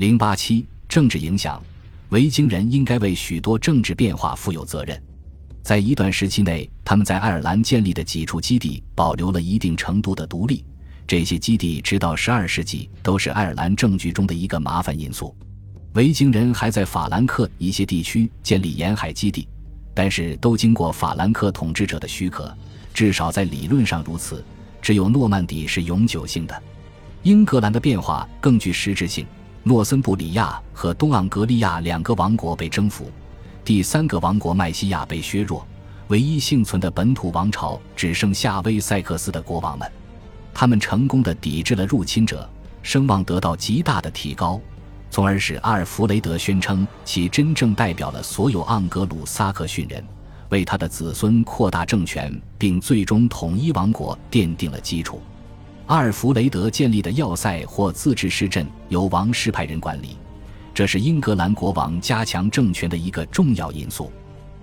零八七政治影响，维京人应该为许多政治变化负有责任。在一段时期内，他们在爱尔兰建立的几处基地保留了一定程度的独立。这些基地直到十二世纪都是爱尔兰政局中的一个麻烦因素。维京人还在法兰克一些地区建立沿海基地，但是都经过法兰克统治者的许可，至少在理论上如此。只有诺曼底是永久性的。英格兰的变化更具实质性。诺森布里亚和东盎格利亚两个王国被征服。第三个王国麦西亚被削弱，唯一幸存的本土王朝只剩下威塞克斯的国王们，他们成功的抵制了入侵者，声望得到极大的提高，从而使阿尔弗雷德宣称其真正代表了所有盎格鲁撒克逊人，为他的子孙扩大政权并最终统一王国奠定了基础。阿尔弗雷德建立的要塞或自治市镇由王室派人管理。这是英格兰国王加强政权的一个重要因素。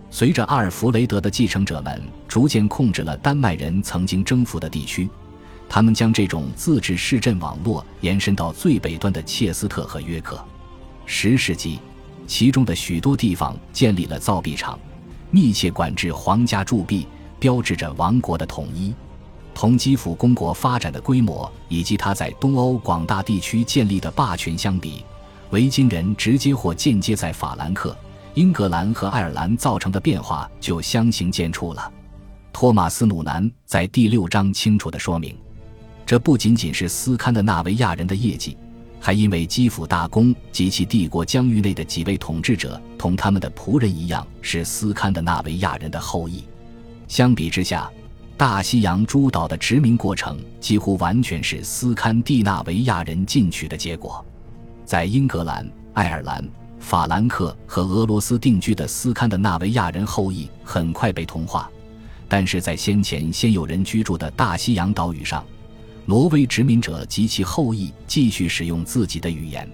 随着阿尔弗雷德的继承者们逐渐控制了丹麦人曾经征服的地区，他们将这种自治市镇网络延伸到最北端的切斯特和约克。十世纪，其中的许多地方建立了造币厂，密切管制皇家铸币，标志着王国的统一。同基辅公国发展的规模以及他在东欧广大地区建立的霸权相比。维京人直接或间接在法兰克、英格兰和爱尔兰造成的变化就相形见绌了。托马斯·努南在第六章清楚地说明，这不仅仅是斯堪的纳维亚人的业绩，还因为基辅大公及其帝国疆域内的几位统治者同他们的仆人一样是斯堪的纳维亚人的后裔。相比之下，大西洋诸岛的殖民过程几乎完全是斯堪的纳维亚人进取的结果。在英格兰、爱尔兰、法兰克和俄罗斯定居的斯堪的纳维亚人后裔很快被同化，但是在先前先有人居住的大西洋岛屿上，挪威殖民者及其后裔继续使用自己的语言。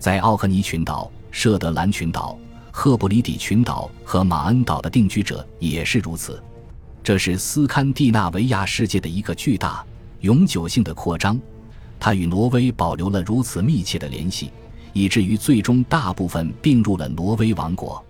在奥克尼群岛、舍德兰群岛、赫布里底群岛和马恩岛的定居者也是如此。这是斯堪的纳维亚世界的一个巨大、永久性的扩张。它与挪威保留了如此密切的联系，以至于最终大部分并入了挪威王国。